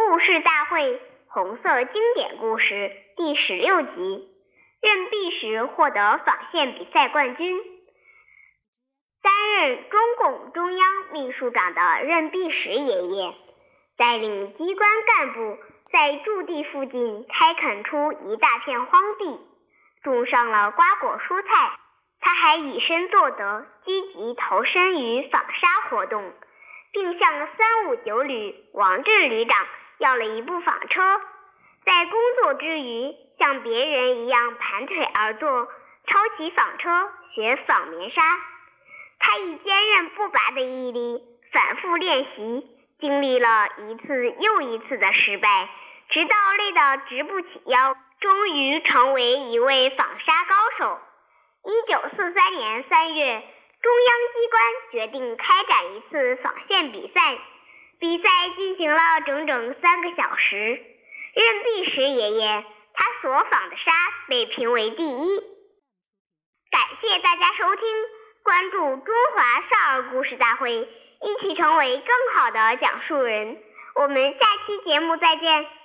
故事大会红色经典故事》第十六集。任弼时获得纺线比赛冠军。担任中共中央秘书长的任弼时爷爷，带领机关干部在驻地附近开垦出一大片荒地，种上了瓜果蔬菜。他还以身作则，积极投身于纺纱活动。并向三五九旅王志旅长要了一部纺车，在工作之余像别人一样盘腿而坐，抄起纺车学纺棉纱。他以坚韧不拔的毅力反复练习，经历了一次又一次的失败，直到累得直不起腰，终于成为一位纺纱高手。一九四三年三月。中央机关决定开展一次纺线比赛，比赛进行了整整三个小时。任弼时爷爷他所访的沙被评为第一。感谢大家收听，关注中华少儿故事大会，一起成为更好的讲述人。我们下期节目再见。